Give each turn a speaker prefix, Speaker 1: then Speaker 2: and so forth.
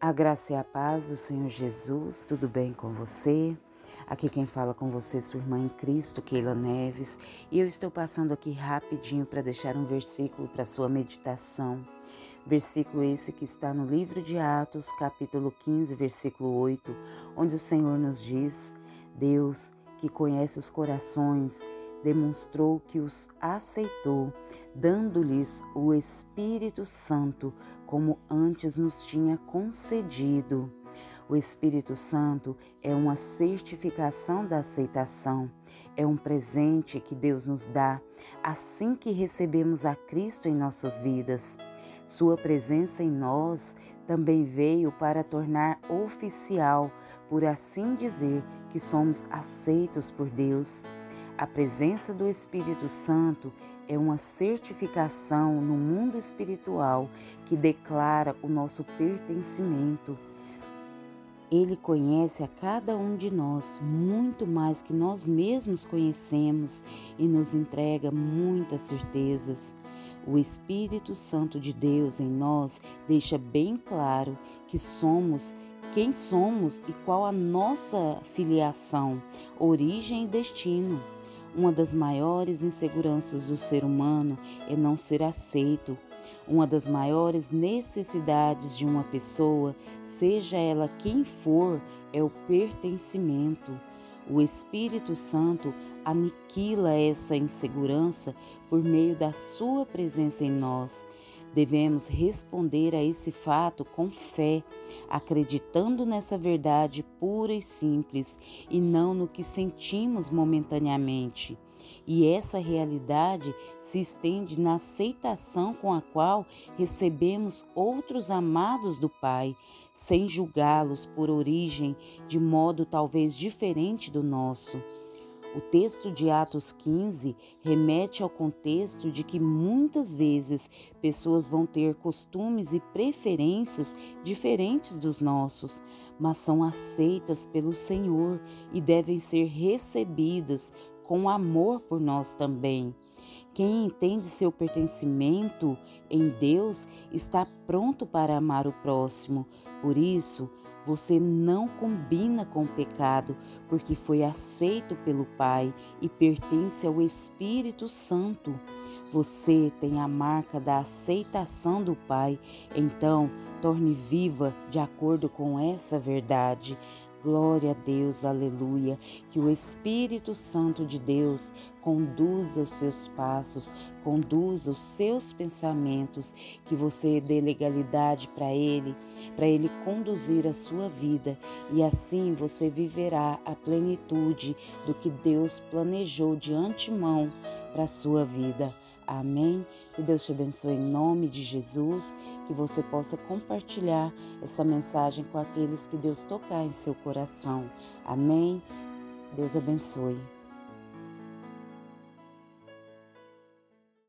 Speaker 1: A graça e a paz do Senhor Jesus, tudo bem com você? Aqui quem fala com você é sua irmã em Cristo, Keila Neves, e eu estou passando aqui rapidinho para deixar um versículo para sua meditação. Versículo esse que está no livro de Atos, capítulo 15, versículo 8, onde o Senhor nos diz: Deus, que conhece os corações, demonstrou que os aceitou, dando-lhes o Espírito Santo, como antes nos tinha concedido. O Espírito Santo é uma certificação da aceitação, é um presente que Deus nos dá assim que recebemos a Cristo em nossas vidas. Sua presença em nós também veio para tornar oficial, por assim dizer, que somos aceitos por Deus. A presença do Espírito Santo é uma certificação no mundo espiritual que declara o nosso pertencimento. Ele conhece a cada um de nós muito mais que nós mesmos conhecemos e nos entrega muitas certezas. O Espírito Santo de Deus em nós deixa bem claro que somos quem somos e qual a nossa filiação, origem e destino. Uma das maiores inseguranças do ser humano é não ser aceito. Uma das maiores necessidades de uma pessoa, seja ela quem for, é o pertencimento. O Espírito Santo aniquila essa insegurança por meio da Sua presença em nós. Devemos responder a esse fato com fé, acreditando nessa verdade pura e simples e não no que sentimos momentaneamente. E essa realidade se estende na aceitação com a qual recebemos outros amados do Pai, sem julgá-los por origem de modo talvez diferente do nosso. O texto de Atos 15 remete ao contexto de que muitas vezes pessoas vão ter costumes e preferências diferentes dos nossos, mas são aceitas pelo Senhor e devem ser recebidas com amor por nós também. Quem entende seu pertencimento em Deus está pronto para amar o próximo. Por isso, você não combina com o pecado, porque foi aceito pelo Pai e pertence ao Espírito Santo. Você tem a marca da aceitação do Pai, então torne viva de acordo com essa verdade. Glória a Deus, aleluia. Que o Espírito Santo de Deus conduza os seus passos, conduza os seus pensamentos, que você dê legalidade para Ele, para Ele conduzir a sua vida e assim você viverá a plenitude do que Deus planejou de antemão para a sua vida. Amém? Que Deus te abençoe em nome de Jesus, que você possa compartilhar essa mensagem com aqueles que Deus tocar em seu coração. Amém? Deus abençoe.